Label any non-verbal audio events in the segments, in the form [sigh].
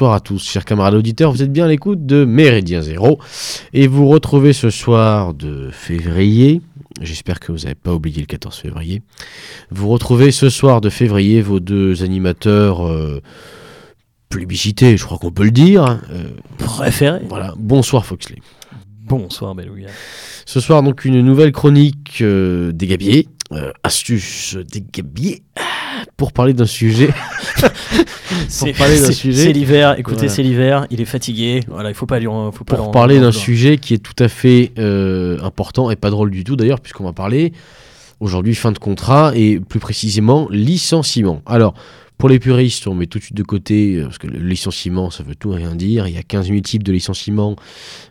Bonsoir à tous, chers camarades auditeurs, vous êtes bien à l'écoute de Méridien Zéro et vous retrouvez ce soir de février, j'espère que vous n'avez pas oublié le 14 février, vous retrouvez ce soir de février vos deux animateurs euh, plébiscités, je crois qu'on peut le dire. euh, Préféré. voilà, bonsoir Foxley. Bonsoir Belouga. Ce soir donc une nouvelle chronique euh, des gabiers, euh, astuces des gabiers, pour parler d'un sujet [laughs] parler d'un sujet- C'est l'hiver, écoutez, Voilà. c'est l'hiver, il est fatigué. Voilà, il faut pas lui en- faut pas pour parler d'un sujet qui est tout à fait euh, important et pas drôle du tout d'ailleurs, puisqu'on va parler aujourd'hui fin de contrat et plus précisément licenciement. Alors, pour les puristes, on met tout de suite de côté, euh, parce que le licenciement, ça veut tout rien dire. Il y a 15 000 types de licenciements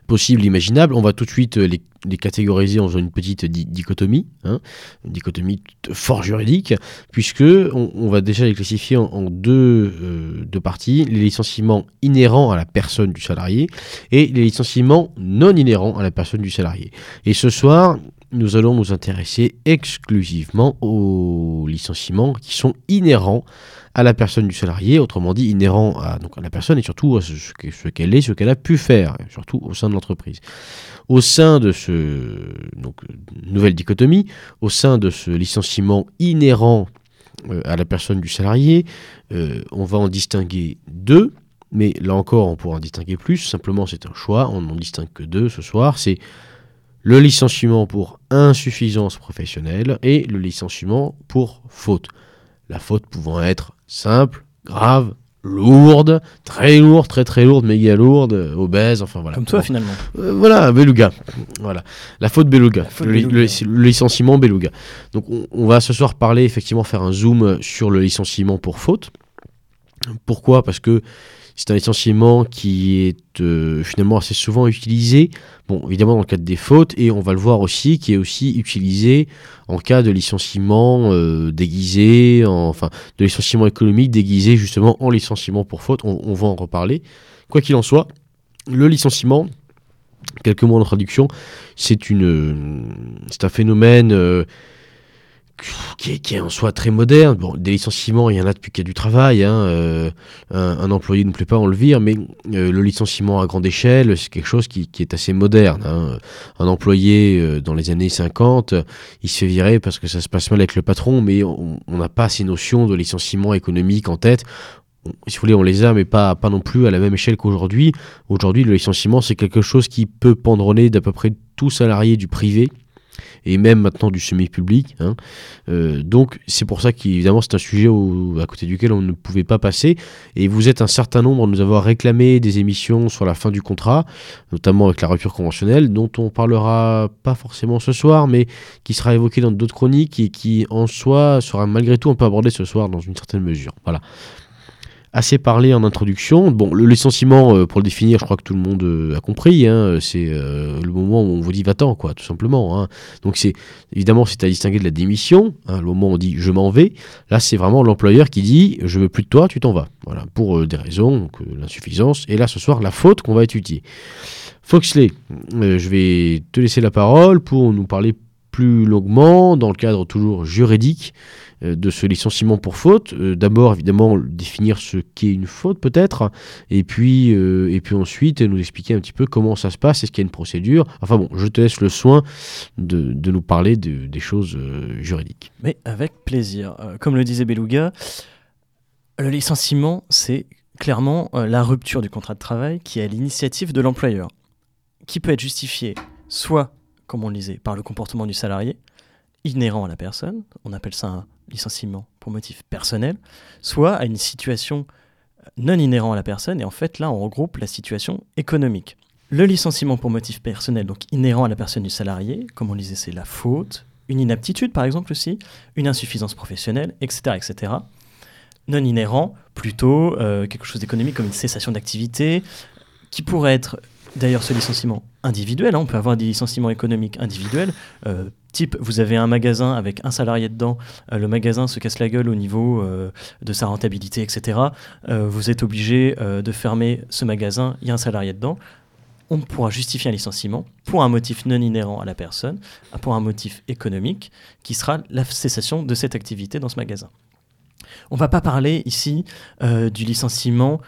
possibles, imaginables. On va tout de suite euh, les, catégoriser en faisant une petite di- dichotomie, hein, une dichotomie fort juridique, puisque on, va déjà les classifier en, en deux, euh, deux parties. Les licenciements inhérents à la personne du salarié et les licenciements non inhérents à la personne du salarié. Et ce soir, nous allons nous intéresser exclusivement aux licenciements qui sont inhérents à la personne du salarié, autrement dit inhérents à, la personne et surtout à ce, ce que- ce qu'elle est, ce qu'elle a pu faire, surtout au sein de l'entreprise. Au sein de ce nouvelle dichotomie, au sein de ce licenciement inhérent euh, à la personne du salarié, euh, on va en distinguer deux. Mais là encore, on pourra en distinguer plus. Simplement, c'est un choix. On n'en distingue que deux ce soir. C'est le licenciement pour insuffisance professionnelle et le licenciement pour faute. La faute pouvant être simple, grave, lourde, très lourde, très très lourde, méga lourde, obèse, enfin voilà. Comme toi finalement. Euh, voilà, beluga. Voilà, la faute beluga. faute le, li- beluga. le- le licenciement beluga. Donc on, on va ce soir parler effectivement faire un zoom sur le licenciement pour faute. Pourquoi? Parce que c'est un licenciement qui est euh, finalement assez souvent utilisé, bon évidemment dans le cadre des fautes, et on va le voir aussi, qui est aussi utilisé en cas de licenciement euh, déguisé, en- enfin de licenciement économique déguisé justement en licenciement pour faute, on, on va en reparler. Quoi qu'il en soit, le licenciement, quelques mots en traduction, c'est euh, c'est un phénomène qui, est, en soi très moderne. Bon, des licenciements, il y en a depuis qu'il y a du travail. hein, euh, un, employé ne plaît pas, on le vire, mais euh, le licenciement à grande échelle, c'est quelque chose qui, est assez moderne. hein. Un employé euh, dans les années 50, euh, il se fait virer parce que ça se passe mal avec le patron, mais on n'a pas ces notions de licenciement économique en tête. Si vous voulez, on les a, mais pas non plus à la même échelle qu'aujourd'hui. Aujourd'hui, le licenciement, c'est quelque chose qui peut pendronner d'à peu près tout salarié du privé et même maintenant du semi-public. hein. Euh, donc, c'est pour ça qu'évidemment, c'est un sujet à côté duquel on ne pouvait pas passer. Et vous êtes un certain nombre à nous avoir réclamé des émissions sur la fin du contrat, notamment avec la rupture conventionnelle, dont on parlera pas forcément ce soir, mais qui sera évoqué dans d'autres chroniques et qui, en soi, sera malgré tout un peu abordé ce soir dans une certaine mesure. Voilà assez parlé en introduction. Bon, le licenciement, euh, pour le définir, je crois que tout le monde euh, a compris. hein, c'est euh, le moment où on vous dit va-t'en, quoi, tout simplement. hein. Donc c'est évidemment c'est à distinguer de la démission. hein, le moment où on dit je m'en vais. Là, c'est vraiment l'employeur qui dit je veux plus de toi, tu t'en vas. Voilà, pour des raisons, l'insuffisance. Et là, ce soir, la faute qu'on va étudier. Foxley, je vais te laisser la parole pour nous parler plus longuement, dans le cadre toujours juridique, euh, de ce licenciement pour faute. Euh, D'abord, évidemment, définir ce qu'est une faute, peut-être, et puis, euh, et puis ensuite nous expliquer un petit peu comment ça se passe, est-ce qu'il y a une procédure. Enfin bon, je te laisse le soin de, de nous parler de- des choses juridiques. Mais avec plaisir. Comme le disait Beluga, le licenciement, c'est clairement la rupture du contrat de travail qui est à l'initiative de l'employeur, qui peut être justifiée soit, comme on le disait, par le comportement du salarié, inhérent à la personne, on appelle ça un licenciement pour motif personnel, soit à une situation non inhérent à la personne, et en fait là on regroupe la situation économique. Le licenciement pour motif personnel, donc inhérent à la personne du salarié, comme on le disait, c'est la faute, une inaptitude par exemple aussi, une insuffisance professionnelle, etc. etc. Non inhérent, plutôt euh, quelque chose d'économique comme une cessation d'activité, qui pourrait être d'ailleurs ce licenciement individuel. hein, on peut avoir des licenciements économiques individuels. euh, type, vous avez un magasin avec un salarié dedans, euh, le magasin se casse la gueule au niveau euh, de sa rentabilité, etc. Vous êtes obligé de fermer ce magasin, il y a un salarié dedans. On pourra justifier un licenciement pour un motif non inhérent à la personne, pour un motif économique, qui sera la cessation de cette activité dans ce magasin. On ne va pas parler ici du licenciement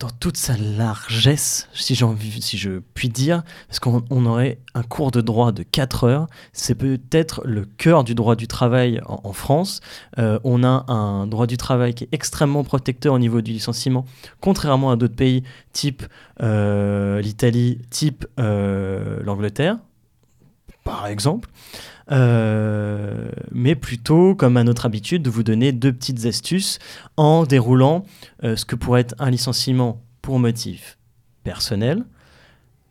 dans toute sa largesse, si, si je puis dire, parce qu'on on aurait un cours de droit de 4 heures. C'est peut-être le cœur du droit du travail en, en France. Euh, on a un droit du travail qui est extrêmement protecteur au niveau du licenciement, contrairement à d'autres pays type euh, l'Italie, type euh, l'Angleterre, par exemple. Euh, mais plutôt, comme à notre habitude, de vous donner deux petites astuces en déroulant euh, ce que pourrait être un licenciement pour motif personnel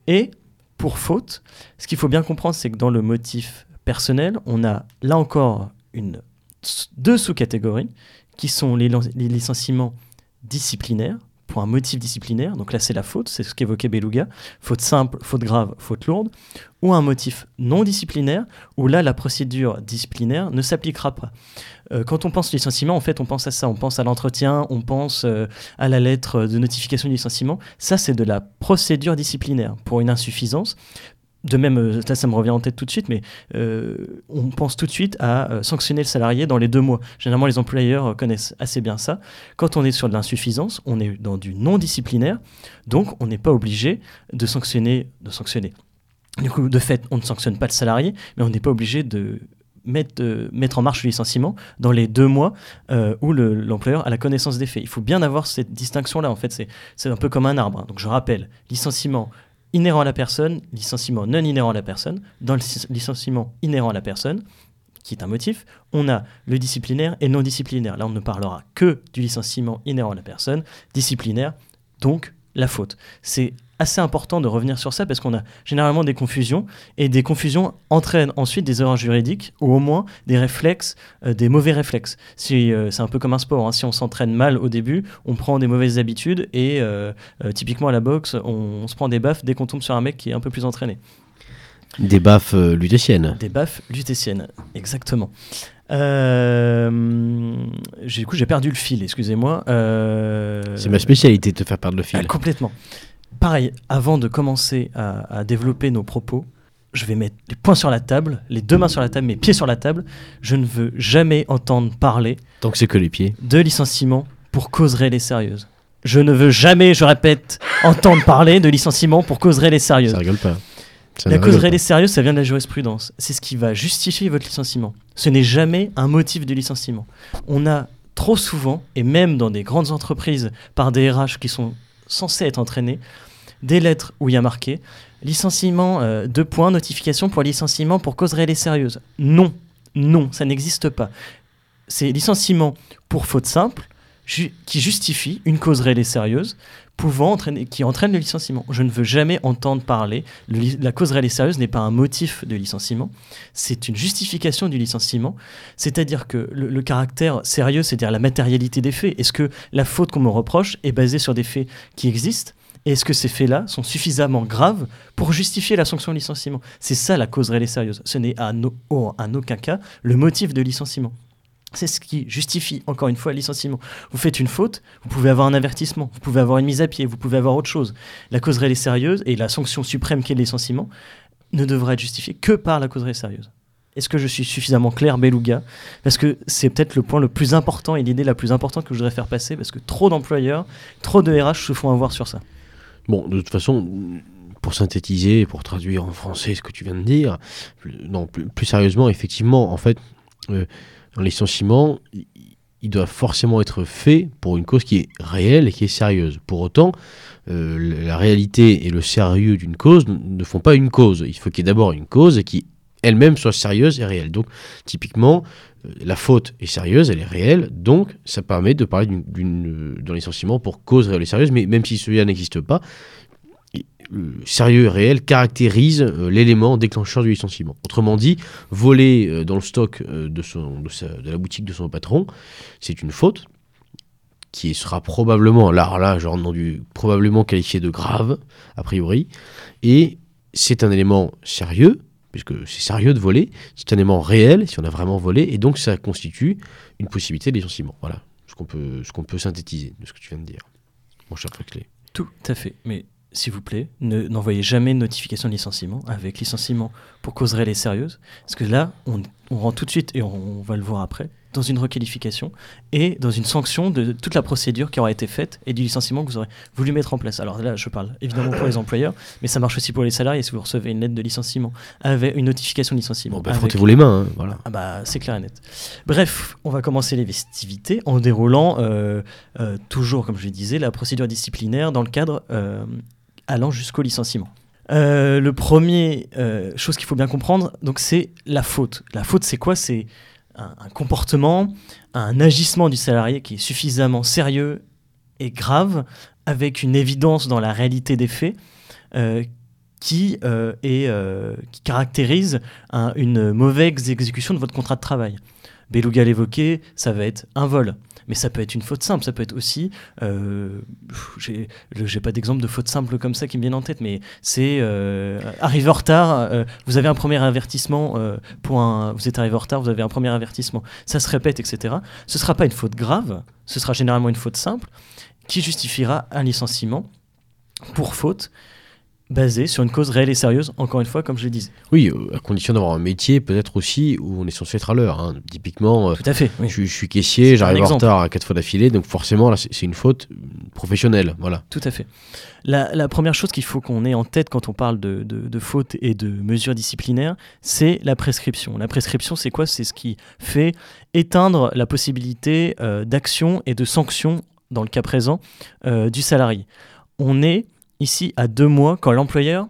et pour faute. Ce qu'il faut bien comprendre, c'est que dans le motif personnel, on a là encore une, deux sous-catégories qui sont les, les licenciements disciplinaires pour un motif disciplinaire, donc là c'est la faute, c'est ce qu'évoquait Beluga, faute simple, faute grave, faute lourde, ou un motif non disciplinaire, où là la procédure disciplinaire ne s'appliquera pas. Euh, quand on pense licenciement, en fait on pense à ça, on pense à l'entretien, on pense euh, à la lettre de notification du licenciement, ça c'est de la procédure disciplinaire. Pour une insuffisance. De même, euh, ça, me revient en tête tout de suite, mais euh, on pense tout de suite à euh, sanctionner le salarié dans les deux mois. Généralement, les employeurs connaissent assez bien ça. Quand on est sur de l'insuffisance, on est dans du non disciplinaire, donc on n'est pas obligé de sanctionner, de. Du coup, de fait, on ne sanctionne pas le salarié, mais on n'est pas obligé de mettre, en marche le licenciement dans les deux mois où le- l'employeur a la connaissance des faits. Il faut bien avoir cette distinction-là. En fait, c'est c'est un peu comme un arbre. hein. Donc, je rappelle, licenciement inhérent à la personne, licenciement non inhérent à la personne. Dans le lic- licenciement inhérent à la personne, qui est un motif, on a le disciplinaire et non disciplinaire. Là, on ne parlera que du licenciement inhérent à la personne, disciplinaire, donc la faute. C'est assez important de revenir sur ça parce qu'on a généralement des confusions et des confusions entraînent ensuite des erreurs juridiques ou au moins des réflexes, euh, des mauvais réflexes. Si, euh, c'est un peu comme un sport, hein. si on s'entraîne mal au début, on prend des mauvaises habitudes et euh, typiquement à la boxe, on, on se prend des baffes dès qu'on tombe sur un mec qui est un peu plus entraîné. Des baffes lutétiennes. Des baffes lutétiennes, exactement. Euh, du coup, j'ai perdu le fil, excusez-moi. Euh, C'est ma spécialité de te faire perdre le ah, fil. complètement. Pareil, avant de commencer à, à développer nos propos, je vais mettre les poings sur la table, les deux mains sur la table, mes pieds sur la table. Je ne veux jamais entendre parler Tant que c'est que les pieds. de licenciement pour cause réelle et sérieuse. Je ne veux jamais, je répète, entendre parler de licenciement pour cause réelle et sérieuse. Ça rigole pas. Ça La ne cause rigole réelle et pas. sérieuse, ça vient de la jurisprudence. C'est ce qui va justifier votre licenciement. Ce n'est jamais un motif de licenciement. On a trop souvent, et même dans des grandes entreprises, par des RH qui sont censés être entraînés, des lettres où il y a marqué licenciement, euh, deux points, notification pour licenciement pour cause réelle et sérieuse. Non, non, ça n'existe pas. C'est licenciement pour faute simple qui justifie une cause réelle et sérieuse pouvant entraîner, qui entraîne le licenciement. Je ne veux jamais entendre parler. la cause réelle et sérieuse n'est pas un motif de licenciement, c'est une justification du licenciement. C'est-à-dire que le, caractère sérieux, c'est-à-dire la matérialité des faits. Est-ce que la faute qu'on me reproche est basée sur des faits qui existent? Et est-ce que ces faits-là sont suffisamment graves pour justifier la sanction de licenciement? C'est ça la cause réelle et sérieuse. Ce n'est en aucun cas le motif de licenciement. C'est ce qui justifie, encore une fois, le licenciement. Vous faites une faute, vous pouvez avoir un avertissement, vous pouvez avoir une mise à pied, vous pouvez avoir autre chose. La cause réelle et sérieuse, et la sanction suprême qui est le licenciement, ne devra être justifiée que par la cause réelle sérieuse. Est-ce que je suis suffisamment clair, Beluga? Parce que c'est peut-être le point le plus important et l'idée la plus importante que je voudrais faire passer, parce que trop d'employeurs, trop de RH se font avoir sur ça. Bon, de toute façon, pour synthétiser, pour traduire en français ce que tu viens de dire, non, plus, plus sérieusement, effectivement, en fait, euh, un licenciement, il, doit forcément être fait pour une cause qui est réelle et qui est sérieuse. Pour autant, euh, la réalité et le sérieux d'une cause ne font pas une cause. Il faut qu'il y ait d'abord une cause qui elle-même soit sérieuse et réelle. Donc, typiquement, euh, la faute est sérieuse, elle est réelle, donc ça permet de parler euh, d'un licenciement pour cause réelle et sérieuse, mais même si celui-là n'existe pas, sérieux et réel caractérise euh, l'élément déclencheur du licenciement. Autrement dit, voler euh, dans le stock euh, de, sa- la boutique de son patron, c'est une faute. qui sera probablement, là, là, genre non du probablement qualifié de grave, a priori, et c'est un élément sérieux, puisque c'est sérieux de voler, c'est un élément réel si on a vraiment volé, et donc ça constitue une possibilité de licenciement. Voilà ce qu'on peut, peut synthétiser de ce que tu viens de dire, mon cher Frexley. Tout à fait. Mais s'il vous plaît, ne- n'envoyez jamais de notification de licenciement avec licenciement pour cause réelle et sérieuse. Parce que là, on, on rentre tout de suite, et on, on va le voir après, dans une requalification et dans une sanction de toute la procédure qui aura été faite et du licenciement que vous aurez voulu mettre en place. Alors là, je parle évidemment pour les employeurs, mais ça marche aussi pour les salariés. Si vous recevez une lettre de licenciement avec une notification de licenciement. Bon, bah, frottez-vous les mains, hein, voilà. ah bah, c'est clair et net. Bref, on va commencer les festivités en déroulant euh, euh, toujours, comme je le disais, la procédure disciplinaire dans le cadre euh, allant jusqu'au licenciement. Euh, le premier euh, chose qu'il faut bien comprendre, donc c'est la faute. La faute, c'est quoi? C'est un, comportement, un agissement du salarié qui est suffisamment sérieux et grave, avec une évidence dans la réalité des faits, euh, qui, est, qui caractérise un- une mauvaise exécution de votre contrat de travail. Beluga l'évoquait, ça va être un vol. Mais ça peut être une faute simple, ça peut être aussi. euh, j'ai pas d'exemple de faute simple comme ça qui me viennent en tête, mais c'est euh, en retard. euh, vous avez un premier avertissement euh. Vous êtes arrivé en retard, vous avez un premier avertissement. Ça se répète, etc. Ce sera pas une faute grave, ce sera généralement une faute simple qui justifiera un licenciement pour faute basée sur une cause réelle et sérieuse. Encore une fois, comme je le disais. Oui, euh, à condition d'avoir un métier peut-être aussi où on est censé être à l'heure. hein. Typiquement, euh, Tout à fait. oui. je, je suis caissier, j'arrive en retard à quatre fois d'affilée, donc forcément là c'est une faute professionnelle. Voilà. Tout à fait. La, la première chose qu'il faut qu'on ait en tête quand on parle de, de, de fautes et de mesures disciplinaires, c'est la prescription. La prescription, c'est quoi? C'est ce qui fait éteindre la possibilité euh, d'action et de sanction, dans le cas présent, euh, du salarié. On est ici à deux mois quand l'employeur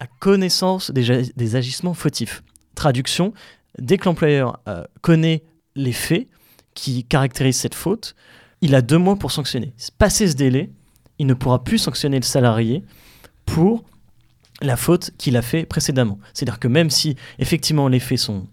a connaissance des, agissements fautifs. Traduction, dès que l'employeur euh, connaît les faits qui caractérisent cette faute, il a deux mois pour sanctionner. Passé ce délai, il ne pourra plus sanctionner le salarié pour la faute qu'il a fait précédemment. C'est-à-dire que même si effectivement les faits sont,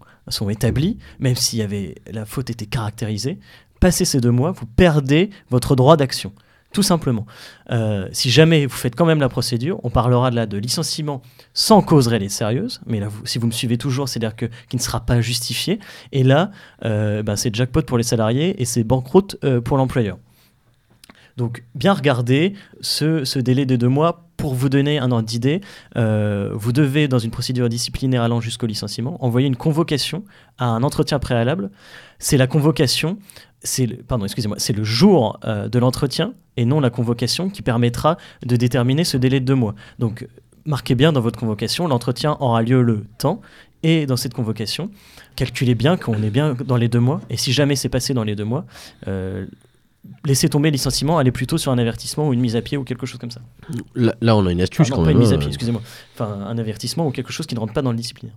établis, même si la faute était caractérisée, passé ces deux mois, vous perdez votre droit d'action. Tout simplement. Euh, si jamais vous faites quand même la procédure, on parlera de là de licenciement sans cause réelle et sérieuse, mais si vous me suivez toujours, c'est-à-dire que qui ne sera pas justifié. Et là, euh, ben, c'est jackpot pour les salariés et c'est banqueroute euh, pour l'employeur. Donc, bien regarder ce, délai de deux mois pour vous donner un ordre d'idée. vous devez, dans une procédure disciplinaire allant jusqu'au licenciement, envoyer une convocation à un entretien préalable. C'est la convocation, c'est le, jour euh, de l'entretien et non la convocation qui permettra de déterminer ce délai de deux mois. Donc, marquez bien dans votre convocation, l'entretien aura lieu le temps. Et dans cette convocation, calculez bien qu'on est bien dans les deux mois. Et si jamais c'est passé dans les deux mois, euh, laissez tomber le licenciement, allez plutôt sur un avertissement ou une mise à pied ou quelque chose comme ça. Là, là, on a une astuce Ah non, quand pas même. une mise à hein. pied, excusez-moi. Enfin, un avertissement ou quelque chose qui ne rentre pas dans le disciplinaire.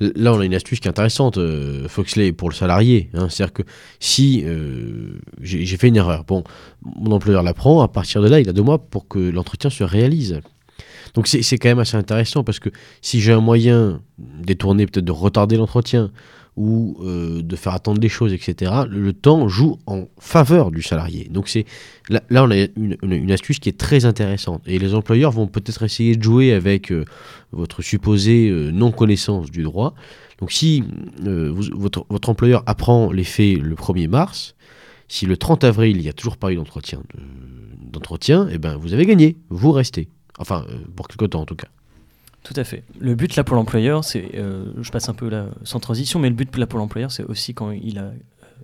Là, on a une astuce qui est intéressante, euh, Foxley, pour le salarié. hein. C'est-à-dire que si euh, j'ai j'ai fait une erreur, bon, mon employeur l'apprend, à partir de là, il a deux mois pour que l'entretien se réalise. Donc c'est c'est quand même assez intéressant parce que si j'ai un moyen détourné, peut-être de retarder l'entretien ou euh, de faire attendre les choses, etc., le, temps joue en faveur du salarié. Donc c'est là, on a une, astuce qui est très intéressante. Et les employeurs vont peut-être essayer de jouer avec euh, votre supposée euh, non-connaissance du droit. Donc si votre, employeur apprend les faits le 1er mars, si le 30 avril, il n'y a toujours pas eu d'entretien, de- d'entretien, eh ben, vous avez gagné, vous restez. Enfin, pour quelque temps en tout cas. Tout à fait. Le but là pour l'employeur, c'est, euh, je passe un peu sans transition, mais le but là pour l'employeur, c'est aussi quand il a euh,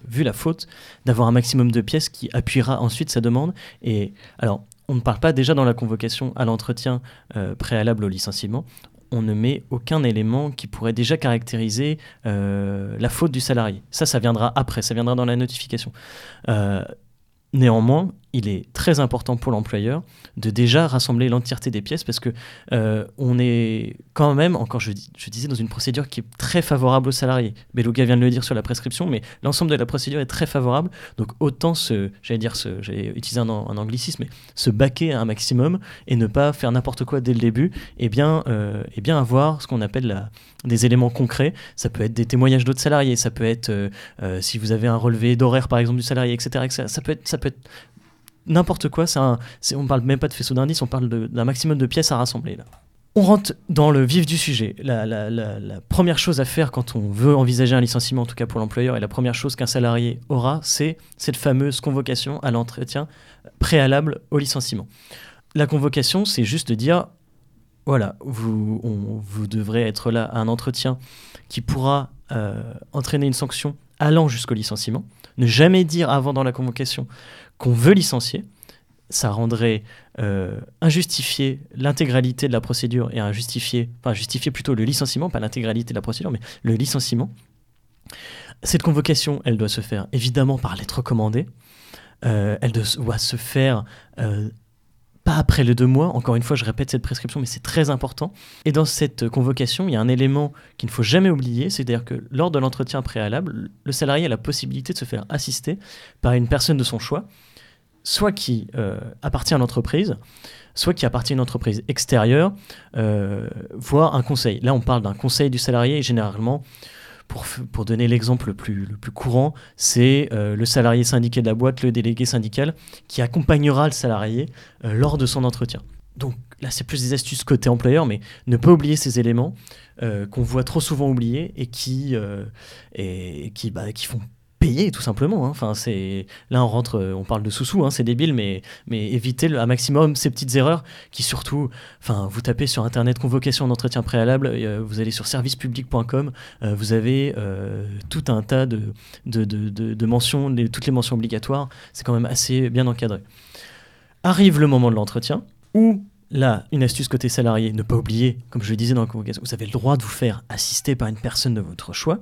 vu la faute, d'avoir un maximum de pièces qui appuiera ensuite sa demande. Et alors, on ne parle pas déjà dans la convocation à l'entretien euh, préalable au licenciement. On ne met aucun élément qui pourrait déjà caractériser la faute du salarié. Ça, ça viendra après, ça viendra dans la notification. Néanmoins, il est très important pour l'employeur de déjà rassembler l'entièreté des pièces parce que euh, on est quand même, encore je, je disais, dans une procédure qui est très favorable aux salariés. Beluga vient de le dire sur la prescription, mais l'ensemble de la procédure est très favorable. Donc autant se, j'allais dire, se, j'allais utiliser un, un anglicisme, mais se baquer un maximum et ne pas faire n'importe quoi dès le début, et bien, euh, et bien avoir ce qu'on appelle des éléments concrets. Ça peut être des témoignages d'autres salariés, ça peut être euh, si vous avez un relevé d'horaire par exemple du salarié, etc. etc. Ça peut être, ça peut être n'importe quoi. Un, on parle même pas de faisceau d'indices, on parle d'un maximum de pièces à rassembler là. On rentre dans le vif du sujet. La, première chose à faire quand on veut envisager un licenciement, en tout cas pour l'employeur, et la première chose qu'un salarié aura, c'est cette fameuse convocation à l'entretien préalable au licenciement. La convocation, c'est juste de dire, voilà, vous devrez être là à un entretien qui pourra euh, entraîner une sanction allant jusqu'au licenciement. Ne jamais dire avant dans la convocation qu'on veut licencier. Ça rendrait euh, injustifier l'intégralité de la procédure et injustifier, enfin justifier plutôt le licenciement, pas l'intégralité de la procédure, mais le licenciement. Cette convocation, elle doit se faire évidemment par lettre recommandée. Euh, elle doit se faire euh, pas après les deux mois. Encore une fois, je répète cette prescription, mais c'est très important. Et dans cette convocation, il y a un élément qu'il ne faut jamais oublier, c'est-à-dire que lors de l'entretien préalable, le salarié a la possibilité de se faire assister par une personne de son choix, soit qui euh, appartient à l'entreprise, soit qui appartient à une entreprise extérieure, euh, voire un conseil. Là, on parle d'un conseil du salarié, et généralement, pour, donner l'exemple le plus, le plus courant, c'est euh, le salarié syndiqué de la boîte, le délégué syndical, qui accompagnera le salarié euh, lors de son entretien. Donc là, c'est plus des astuces côté employeur, mais ne pas oublier ces éléments euh, qu'on voit trop souvent oubliés et qui, et qui, bah, qui font payer tout simplement. hein. Enfin, c'est là on rentre, euh, on parle de sous-sous, hein, c'est débile, mais mais évitez le- un maximum ces petites erreurs qui surtout, enfin, vous tapez sur internet convocation d'entretien préalable, euh, vous allez sur servicepublic.com, euh, vous avez tout un tas de de, de, de- mentions, toutes les mentions obligatoires. C'est quand même assez bien encadré. Arrive le moment de l'entretien où là, une astuce côté salarié, ne pas oublier, comme je le disais dans la convocation, vous avez le droit de vous faire assister par une personne de votre choix.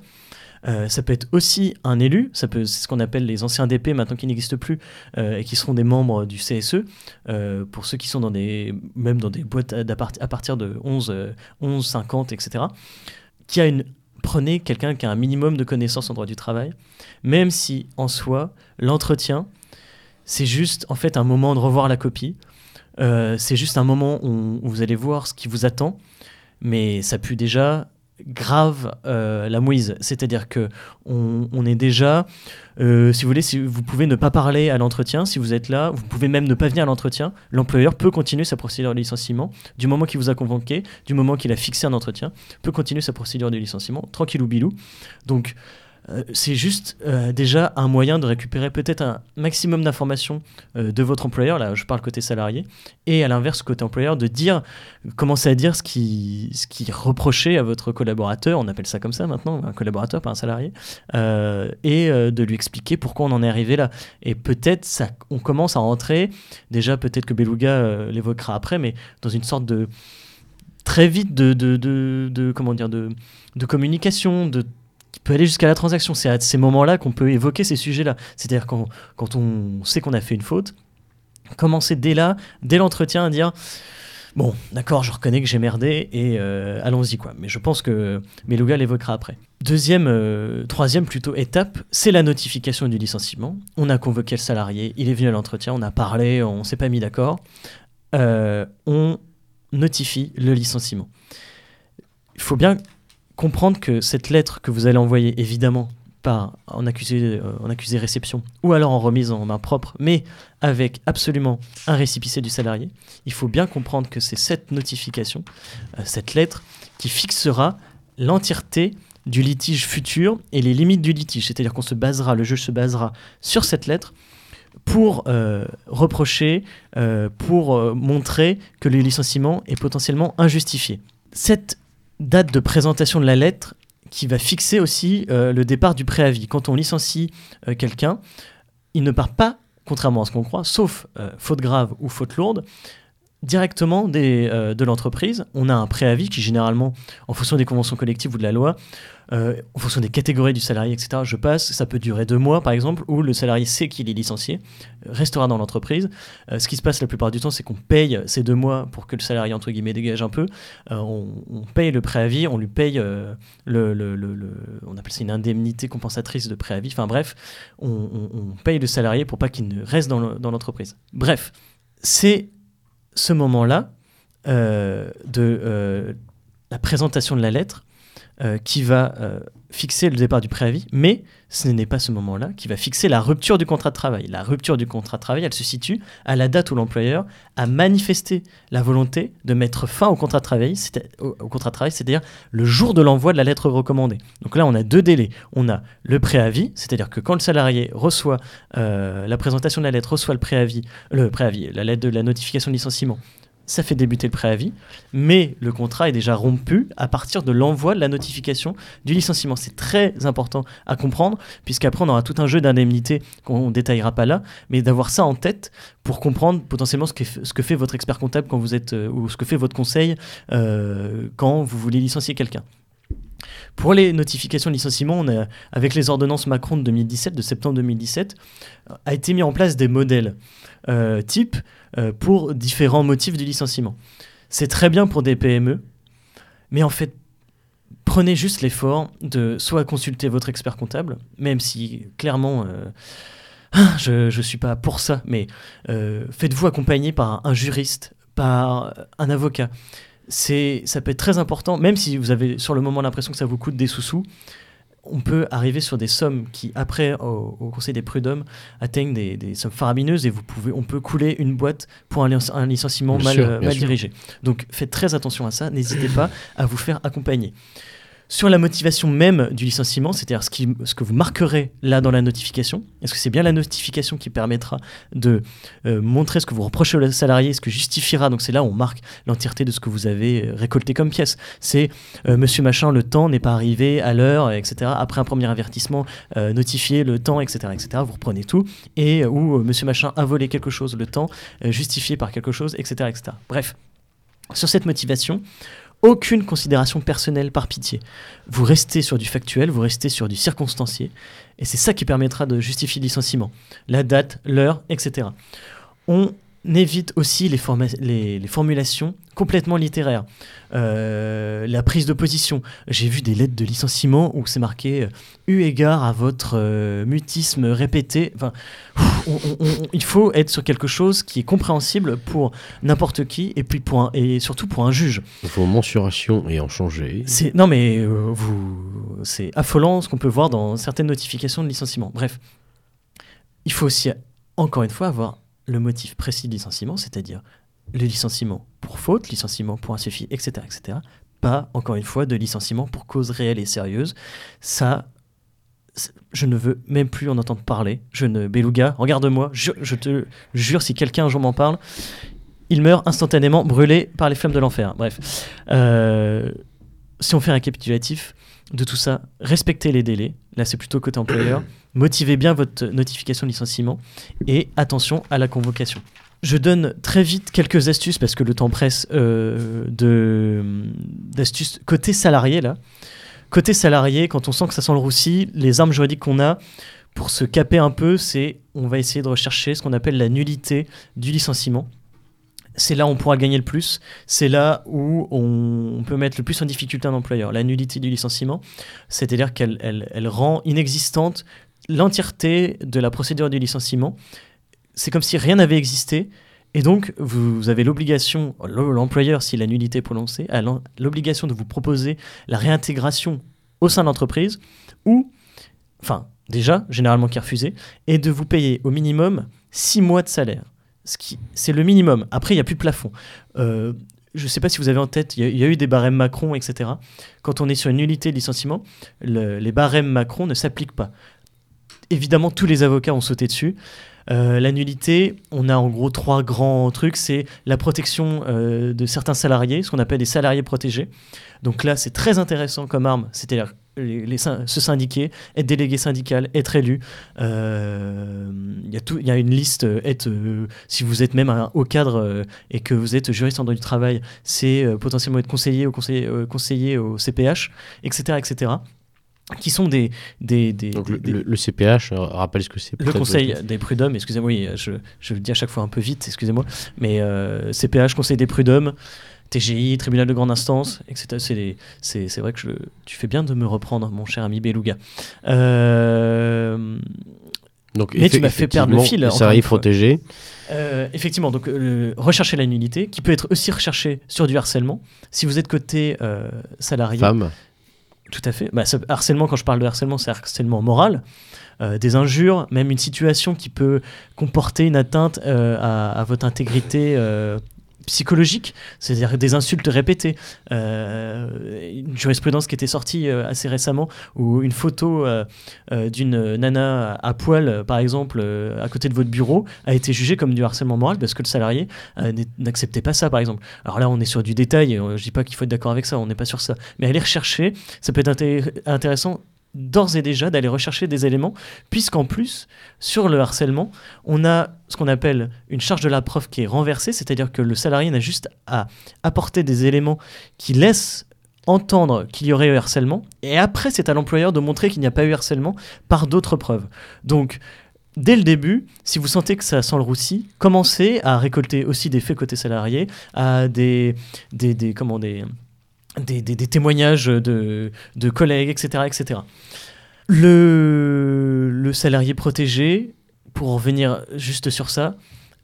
Euh, ça peut être aussi un élu, ça peut, c'est ce qu'on appelle les anciens DP maintenant qui n'existent plus euh, et qui seront des membres du CSE. Euh, pour ceux qui sont dans des, même dans des boîtes à, à partir de 11, euh, 11, 50, etc. Qui a une, prenez quelqu'un qui a un minimum de connaissances en droit du travail, même si en soi l'entretien c'est juste en fait un moment de revoir la copie. C'est juste un moment où, où vous allez voir ce qui vous attend, mais ça pue déjà grave euh, la mouise. C'est-à-dire que on, est déjà, euh, si vous voulez, si vous pouvez ne pas parler à l'entretien, si vous êtes là, vous pouvez même ne pas venir à l'entretien. L'employeur peut continuer sa procédure de licenciement du moment qu'il vous a convoqué, du moment qu'il a fixé un entretien, peut continuer sa procédure de licenciement tranquille ou bilou. Donc euh, c'est juste euh, déjà un moyen de récupérer peut-être un maximum d'informations euh, de votre employeur, là je parle côté salarié, et à l'inverse côté employeur de dire, commencer à dire ce qui, ce qui reproché à votre collaborateur, on appelle ça comme ça maintenant, un collaborateur pas un salarié, et de lui expliquer pourquoi on en est arrivé là. Et peut-être ça, on commence à rentrer, déjà peut-être que Beluga l'évoquera après, mais dans une sorte de très vite de, de, de, de- comment dire de, de communication, de peut aller jusqu'à la transaction. C'est à ces moments-là qu'on peut évoquer ces sujets-là. C'est-à-dire quand, quand on sait qu'on a fait une faute, commencer dès là, dès l'entretien, à dire Bon, d'accord, je reconnais que j'ai merdé et euh, allons-y quoi. Mais je pense que Beluga l'évoquera après. Deuxième, euh, troisième plutôt étape, c'est la notification du licenciement. On a convoqué le salarié, il est venu à l'entretien, on a parlé, on s'est pas mis d'accord. Euh, on notifie le licenciement. Il faut bien comprendre que cette lettre que vous allez envoyer, évidemment, pas en accusé, euh, en accusé réception ou alors en remise en main propre, mais avec absolument un récipicé du salarié, il faut bien comprendre que c'est cette notification, euh, cette lettre, qui fixera l'entièreté du litige futur et les limites du litige. C'est-à-dire qu'on se basera, le juge se basera sur cette lettre pour euh, reprocher, pour montrer que le licenciement est potentiellement injustifié. Cette date de présentation de la lettre qui va fixer aussi euh, le départ du préavis. Quand on licencie euh, quelqu'un, il ne part pas, contrairement à ce qu'on croit, sauf euh, faute grave ou faute lourde, directement euh, de l'entreprise. On a un préavis qui généralement, en fonction des conventions collectives ou de la loi, euh, en fonction des catégories du salarié, etc., je passe, ça peut durer deux mois par exemple, où le salarié sait qu'il est licencié, euh, restera dans l'entreprise. Ce qui se passe la plupart du temps, c'est qu'on paye ces deux mois pour que le salarié, entre guillemets, dégage un peu. On, paye le préavis, on lui paye le, on appelle ça une indemnité compensatrice de préavis. Enfin bref, on, on- paye le salarié pour pas qu'il ne reste dans l'entreprise. Bref, c'est ce moment-là euh, de euh, la présentation de la lettre euh, qui va euh, fixer le départ du préavis, mais ce n'est pas ce moment-là qui va fixer la rupture du contrat de travail. La rupture du contrat de travail, elle se situe à la date où l'employeur a manifesté la volonté de mettre fin au contrat de travail, c'est-à-dire le jour de l'envoi de la lettre recommandée. Donc là, on a deux délais. On a le préavis, c'est-à-dire que quand le salarié reçoit euh, la présentation de la lettre, reçoit le préavis, le préavis, la lettre de la notification de licenciement, ça fait débuter le préavis, mais le contrat est déjà rompu à partir de l'envoi de la notification du licenciement. C'est très important à comprendre, puisqu'après on aura tout un jeu d'indemnités qu'on ne détaillera pas là, mais d'avoir ça en tête pour comprendre potentiellement ce que, ce que fait votre expert comptable quand vous êtes, euh, ou ce que fait votre conseil euh, quand vous voulez licencier quelqu'un. Pour les notifications de licenciement, on a, avec les ordonnances Macron de 2017, de septembre 2017, euh, a été mis en place des modèles euh, type euh, pour différents motifs du licenciement. C'est très bien pour des PME, mais en fait, prenez juste l'effort de soit consulter votre expert comptable, même si clairement euh, je ne suis pas pour ça, mais euh, faites-vous accompagner par un juriste, par un avocat. C'est, ça peut être très important, même si vous avez sur le moment l'impression que ça vous coûte des sous-sous. On peut arriver sur des sommes qui, après, au, au Conseil des prud'hommes, atteignent des, des sommes faramineuses et vous pouvez, on peut couler une boîte pour un, un licenciement Bien mal, sûr, euh, mal dirigé. Donc faites très attention à ça, n'hésitez pas à vous faire accompagner. Sur la motivation même du licenciement, c'est-à-dire ce, que vous marquerez là dans la notification, est-ce que c'est bien la notification qui permettra de euh, montrer ce que vous reprochez au salarié, ce que justifiera, donc c'est là où on marque l'entièreté de ce que vous avez euh, récolté comme pièce. C'est euh, Monsieur Machin, le temps n'est pas arrivé à l'heure, etc. Après un premier avertissement, euh, notifier le temps, etc., etc. Vous reprenez tout. Et où Monsieur Machin a volé quelque chose, le temps, justifié par quelque chose, etc., etc. Bref, sur cette motivation, aucune considération personnelle par pitié. Vous restez sur du factuel, vous restez sur du circonstancié, et c'est ça qui permettra de justifier le licenciement. La date, l'heure, etc. On évite aussi les, les- les formulations complètement littéraires. Euh, la prise de position. J'ai vu des lettres de licenciement où c'est marqué euh, eu égard à votre euh, mutisme répété. Enfin, pff, on- on- on- il faut être sur quelque chose qui est compréhensible pour n'importe qui et puis pour un- et surtout pour un juge. Il faut mensuration et en changer. C'est non mais vous c'est affolant ce qu'on peut voir dans certaines notifications de licenciement. Bref, il faut aussi encore une fois avoir le motif précis de licenciement, c'est-à-dire le licenciement pour faute, licenciement pour insuffisance, etc., etc. Pas encore une fois de licenciement pour cause réelle et sérieuse. Ça, je ne veux même plus en entendre parler. Je ne Beluga, regarde-moi, je, je te jure si quelqu'un un jour m'en parle, il meurt instantanément brûlé par les flammes de l'enfer. Bref. Euh, si on fait un récapitulatif de tout ça, respectez les délais. Là, c'est plutôt côté employeur. [clears throat] Motivez bien votre notification de licenciement et attention à la convocation. Je donne très vite quelques astuces parce que le temps presse euh, de d'astuces côté salarié là. Côté salarié, quand on sent que ça sent le roussi, les armes juridiques qu'on a pour se caper un peu, c'est on va essayer de rechercher ce qu'on appelle la nullité du licenciement. C'est là où on pourra gagner le plus. C'est là où on, peut mettre le plus en difficulté un employeur. La nullité du licenciement, c'est-à-dire qu'elle elle- elle rend inexistante l'entièreté de la procédure du licenciement. C'est comme si rien n'avait existé. Et donc, vous avez l'obligation, l'employeur, si la nullité est prononcée, a l'obligation de vous proposer la réintégration au sein de l'entreprise, ou, enfin, déjà, généralement qui est refusé, et de vous payer au minimum 6 mois de salaire. Ce qui, c'est le minimum. Après, il n'y a plus de plafond. Euh, je ne sais pas si vous avez en tête, il y, a- eu des barèmes Macron, etc. Quand on est sur une nullité de licenciement, le- les barèmes Macron ne s'appliquent pas. Évidemment, tous les avocats ont sauté dessus. Euh, la nullité, on a en gros trois grands trucs. C'est la protection euh, de certains salariés, ce qu'on appelle des salariés protégés. Donc là, c'est très intéressant comme arme, c'est-à-dire les, les syn- se syndiquer, être délégué syndical, être élu. Euh, Il y, a y une liste, euh, être, euh, si vous êtes même un haut cadre euh, et que vous êtes juriste en droit du travail, c'est potentiellement être conseiller au, conseiller, conseiller au CPH, etc., etc., qui sont des... des, des, Donc des- le, des- le- le CPH, rappelle ce que c'est. le conseil des prud'hommes, excusez-moi, je, je le dis à chaque fois un peu vite, excusez-moi, mais euh, CPH, conseil des prud'hommes, TGI, tribunal de grande instance, etc. C'est vrai que je, tu fais bien de me reprendre, mon cher ami Beluga. Euh, Donc, Mais tu m'as fait perdre le fil, une fois. protégés. euh, effectivement, donc euh, rechercher la nullité, qui peut être aussi recherchée sur du harcèlement. Si vous êtes côté euh, salarié, Femmes. Tout à fait. Bah, harcèlement, quand je parle de harcèlement, c'est harcèlement moral. Euh, des injures, même une situation qui peut comporter une atteinte euh, à, à votre intégrité euh, psychologique, c'est-à-dire des insultes répétées. Euh, une jurisprudence qui était sortie euh, assez récemment où une photo euh, d'une nana à poil, par exemple, à côté de votre bureau, a été jugée comme du harcèlement moral parce que le salarié n'acceptait pas ça, par exemple. Alors là, on est sur du détail, je dis pas qu'il faut être d'accord avec ça, on n'est pas sur ça. Mais aller rechercher, ça peut être inté- intéressant d'ores et déjà d'aller rechercher des éléments, puisqu'en plus, sur le harcèlement, on a ce qu'on appelle une charge de la preuve qui est renversée, c'est-à-dire que le salarié n'a juste à apporter des éléments qui laissent entendre qu'il y aurait eu harcèlement, et après c'est à l'employeur de montrer qu'il n'y a pas eu harcèlement par d'autres preuves. Donc, dès le début, si vous sentez que ça sent le roussi, commencez à récolter aussi des faits côté salarié, à des, des, des, comment, des, des, des- des témoignages de, de collègues, etc. etc. Le, le salarié protégé, pour en revenir juste sur ça,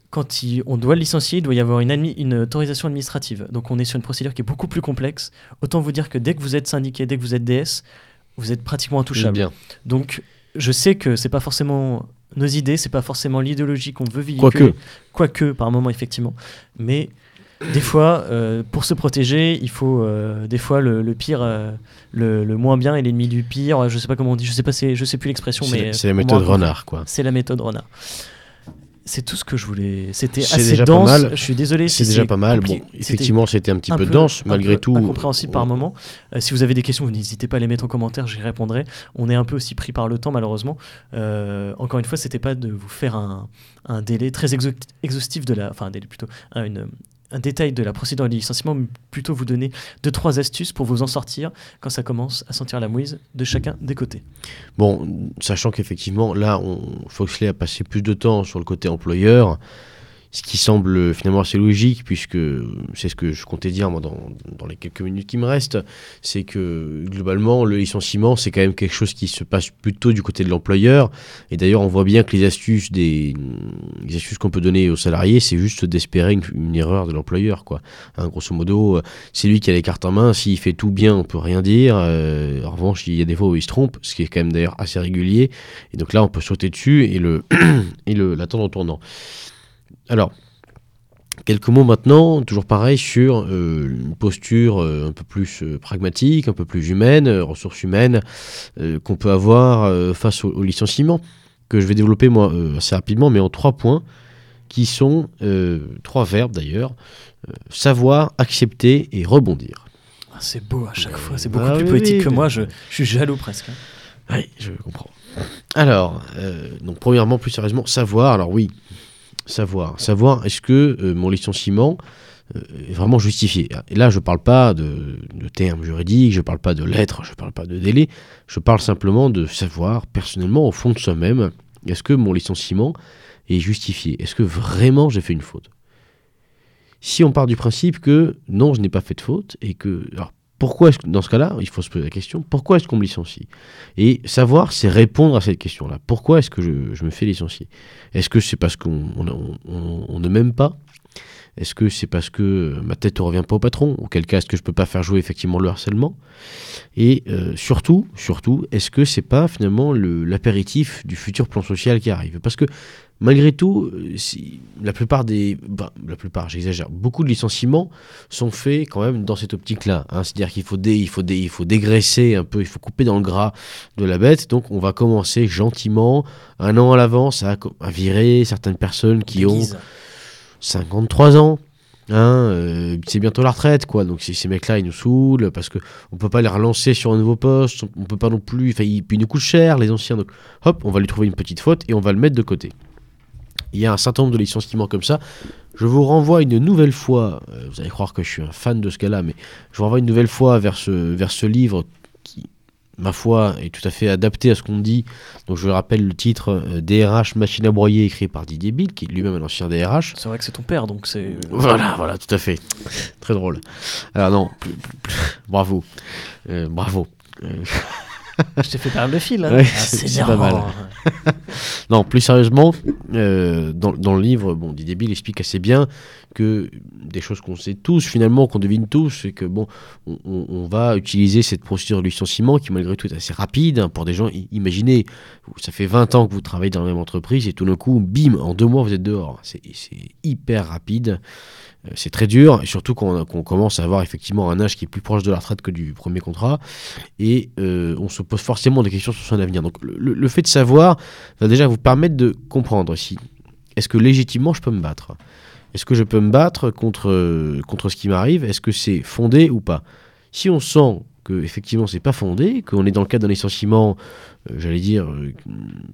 quand il- on doit le licencier, il doit y avoir une, admi- une autorisation administrative. Donc on est sur une procédure qui est beaucoup plus complexe. Autant vous dire que dès que vous êtes syndiqué, dès que vous êtes DS, vous êtes pratiquement intouchable. Bien. Donc je sais que c'est pas forcément nos idées, c'est pas forcément l'idéologie qu'on veut véhiculer. Quoique. Quoique, par moment, effectivement. Mais des fois, euh, pour se protéger, il faut euh, des fois le, le pire, euh, le, le moins bien est l'ennemi du pire. Je sais pas comment on dit, je sais pas, je sais plus l'expression, mais c'est la méthode renard, quoi. C'est la méthode renard. C'est tout ce que je voulais. C'était assez déjà pas dense. mal. Je suis désolé. C'est si déjà pas mal. Bon, effectivement, c'était un petit un peu peu- dense, malgré peu tout. incompréhensible par on- moment. Euh, si vous avez des questions, vous n'hésitez pas à les mettre en commentaire, j'y répondrai. On est un peu aussi pris par le temps, malheureusement. Encore une fois, c'était pas de vous faire un, un délai très exhaustif de la, enfin un délai plutôt, un, une- un détail de la procédure de licenciement, mais plutôt vous donner deux trois astuces pour vous en sortir quand ça commence à sentir la mouise de chacun des côtés. Bon, sachant qu'effectivement, là, on, Foxley a passé plus de temps sur le côté employeur, ce qui semble finalement assez logique, puisque c'est ce que je comptais dire moi, dans, dans les quelques minutes qui me restent, c'est que globalement, le licenciement, c'est quand même quelque chose qui se passe plutôt du côté de l'employeur. Et d'ailleurs, on voit bien que les astuces, des, les astuces qu'on peut donner aux salariés, c'est juste d'espérer une, erreur de l'employeur. quoi. Hein, grosso modo, c'est lui qui a les cartes en main. S'il fait tout bien, on peut rien dire. Euh, en revanche, il y a des fois où il se trompe, ce qui est quand même d'ailleurs assez régulier. Et donc là, on peut sauter dessus et le [clears throat] et le l'attendre en tournant. Alors, quelques mots maintenant, toujours pareil, sur euh, une posture euh, un peu plus euh, pragmatique, un peu plus humaine, ressources humaines, qu'on peut avoir face au, au licenciement, que je vais développer moi assez rapidement, mais en trois points, qui sont trois verbes d'ailleurs, savoir, accepter et rebondir. Ah, c'est beau à chaque fois, c'est bah beaucoup plus oui, poétique oui, que moi. Je, je suis jaloux presque. hein. Oui, je comprends. Alors, donc premièrement, plus sérieusement, savoir. Alors oui, savoir. Savoir, est-ce que euh, mon licenciement euh, est vraiment justifié? Et là, je ne parle pas de, termes juridiques, je ne parle pas de lettres, je ne parle pas de délai. Je parle simplement de savoir, personnellement, au fond de soi-même, est-ce que mon licenciement est justifié? Est-ce que vraiment j'ai fait une faute? Si on part du principe que non, je n'ai pas fait de faute, et que... pourquoi est-ce que, dans ce cas-là, il faut se poser la question, pourquoi est-ce qu'on me licencie? Et savoir, c'est répondre à cette question-là. Pourquoi est-ce que je, me fais licencier? Est-ce que c'est parce qu'on on, on- on- on ne m'aime pas? Est-ce que c'est parce que ma tête ne revient pas au patron? Auquel cas, est-ce que je peux pas faire jouer effectivement le harcèlement? Et euh, surtout, surtout, est-ce que c'est pas finalement le- l'apéritif du futur plan social qui arrive? Parce que malgré tout, euh, si- la plupart des, bah, la plupart, j'exagère, beaucoup de licenciements sont faits quand même dans cette optique-là. hein. C'est-à-dire qu'il faut, dé- il faut, dé- il faut dégraisser un peu, il faut couper dans le gras de la bête. Donc on va commencer gentiment, un an à l'avance, à, virer certaines personnes qui ont Déguise. 53 ans. Hein, euh, c'est bientôt la retraite, quoi. Donc ces, ces mecs-là, ils nous saoulent parce que on peut pas les relancer sur un nouveau poste. On peut pas non plus. Enfin, ils, puis ils nous coûtent cher, les anciens. Donc, hop, on va lui trouver une petite faute et on va le mettre de côté. Il y a un certain nombre de licenciements comme ça. Je vous renvoie une nouvelle fois. euh, vous allez croire que je suis un fan de ce gars-là, mais je vous renvoie une nouvelle fois vers ce, vers ce livre qui, ma foi, est tout à fait adapté à ce qu'on dit. Donc je rappelle le titre euh, DRH Machine à broyer, écrit par Didier Bill, qui est lui-même un ancien DRH. C'est vrai que c'est ton père, donc c'est. Voilà, voilà, tout à fait. Très drôle. Alors non, plus- plus- plus- bravo. Euh, bravo. [laughs] [laughs] Je t'ai fait perdre le fil. Hein. Ouais, Ah, c'est pas mal. [laughs] Non, plus sérieusement, euh, dans, dans le livre, bon, Didier Bill explique assez bien que des choses qu'on sait tous, finalement, qu'on devine tous, c'est que bon, on, va utiliser cette procédure de licenciement qui, malgré tout, est assez rapide hein, pour des gens. Imaginez, ça fait 20 ans que vous travaillez dans la même entreprise et tout d'un coup, bim, en deux mois, vous êtes dehors. C'est c'est hyper rapide. Euh, C'est très dur, surtout quand on, qu'on commence à avoir effectivement un âge qui est plus proche de la retraite que du premier contrat, et euh, on se pose forcément des questions sur son avenir. Donc le, fait de savoir va déjà vous permettre de comprendre si est-ce que légitimement je peux me battre? Est-ce que je peux me battre contre, contre ce qui m'arrive? Est-ce que c'est fondé ou pas? Si on sent que effectivement c'est pas fondé, qu'on est dans le cadre d'un licenciement, euh, j'allais dire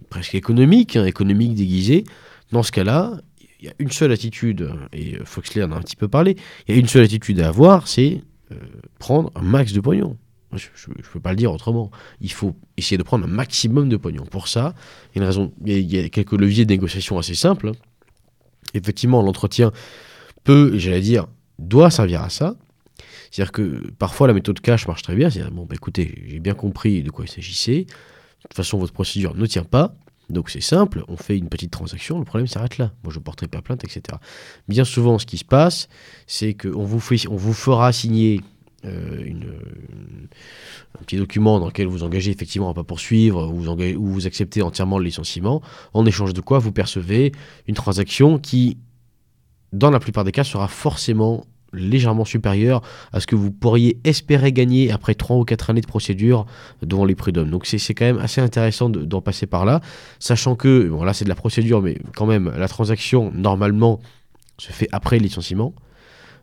presque économique, hein, économique déguisé, dans ce cas-là, y a une seule attitude, et euh, Foxley en a un petit peu parlé, il y a une seule attitude à avoir, c'est euh, prendre un max de pognon. Je ne peux pas le dire autrement. Il faut essayer de prendre un maximum de pognon. Pour ça, il y a, une raison, il y a- il quelques leviers de négociation assez simples. Effectivement, l'entretien peut, j'allais dire, doit servir à ça. C'est-à-dire que parfois la méthode cash marche très bien. C'est-à-dire, bon, bah, écoutez, j'ai bien compris de quoi il s'agissait. De toute façon, votre procédure ne tient pas. Donc c'est simple, on fait une petite transaction, le problème s'arrête là. Moi je ne porterai pas plainte, etc. Bien souvent, ce qui se passe, c'est qu'on vous, fera signer euh, un petit document dans lequel vous engagez effectivement à ne pas poursuivre, ou vous acceptez entièrement le licenciement, en échange de quoi vous percevez une transaction qui, dans la plupart des cas, sera forcément légèrement supérieure à ce que vous pourriez espérer gagner après 3 ou 4 années de procédure devant les prud'hommes. Donc c'est quand même assez intéressant de- d'en passer par là, sachant que, bon là c'est de la procédure, mais quand même, la transaction, normalement, se fait après le licenciement,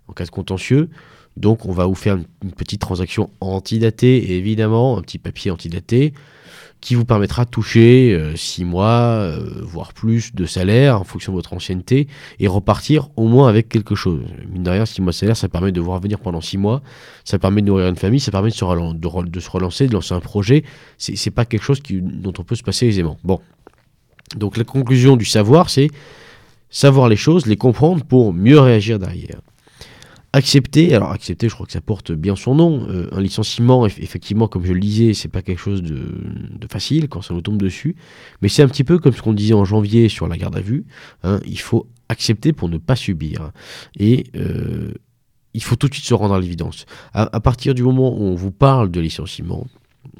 en cas de contentieux. Donc on va vous faire une, une petite transaction antidatée, évidemment, un petit papier antidaté, qui vous permettra de toucher 6 mois, euh, voire plus de salaire en fonction de votre ancienneté, et repartir au moins avec quelque chose. Mine de rien, 6 mois de salaire, ça permet de vous revenir pendant 6 mois, ça permet de nourrir une famille, ça permet de se, relancer, de lancer un projet. C'est c'est pas quelque chose qui- dont on peut se passer aisément. Bon. Donc la conclusion du savoir, c'est savoir les choses, les comprendre pour mieux réagir derrière. Accepter, alors accepter, je crois que ça porte bien son nom. Euh, un licenciement, eff- effectivement, comme je le disais, c'est pas quelque chose de, facile quand ça nous tombe dessus. Mais c'est un petit peu comme ce qu'on disait en janvier sur la garde à vue. hein, il faut accepter pour ne pas subir. Et euh, il faut tout de suite se rendre à l'évidence. À partir du moment où on vous parle de licenciement,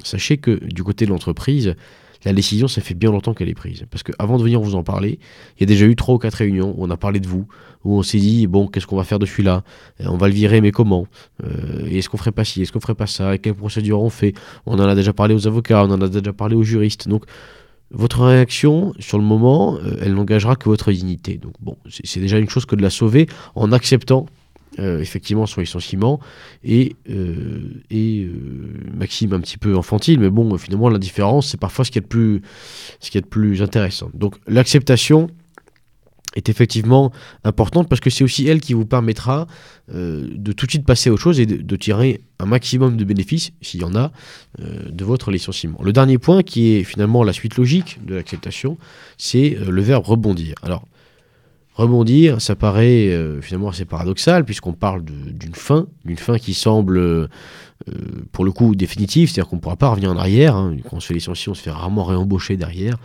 sachez que du côté de l'entreprise, la décision, ça fait bien longtemps qu'elle est prise. Parce qu'avant de venir vous en parler, il y a déjà eu trois ou quatre réunions où on a parlé de vous, où on s'est dit, bon, qu'est-ce qu'on va faire de celui-là? Euh, On va le virer, mais comment? Euh, Est-ce qu'on ferait pas ci? Est-ce qu'on ferait pas ça? Et quelle procédure on fait? On en a déjà parlé aux avocats, on en a déjà parlé aux juristes. Donc, votre réaction, sur le moment, euh, elle n'engagera que votre dignité. Donc, bon, c'est déjà une chose que de la sauver en acceptant euh, effectivement son licenciement et, euh, et euh, Maxime un petit peu enfantile, mais bon, finalement, la différence, c'est parfois ce qui est le plus, ce qui est plus intéressant. Donc, l'acceptation est effectivement importante parce que c'est aussi elle qui vous permettra de tout de suite passer à autre chose et de, tirer un maximum de bénéfices, s'il y en a, de votre licenciement. Le dernier point, qui est finalement la suite logique de l'acceptation, c'est le verbe rebondir. Alors, rebondir, ça paraît euh, finalement assez paradoxal puisqu'on parle d'une fin, d'une fin qui semble, euh, pour le coup, définitive, c'est-à-dire qu'on ne pourra pas revenir en arrière. hein. Quand on se fait licencier, on se fait rarement réembaucher derrière.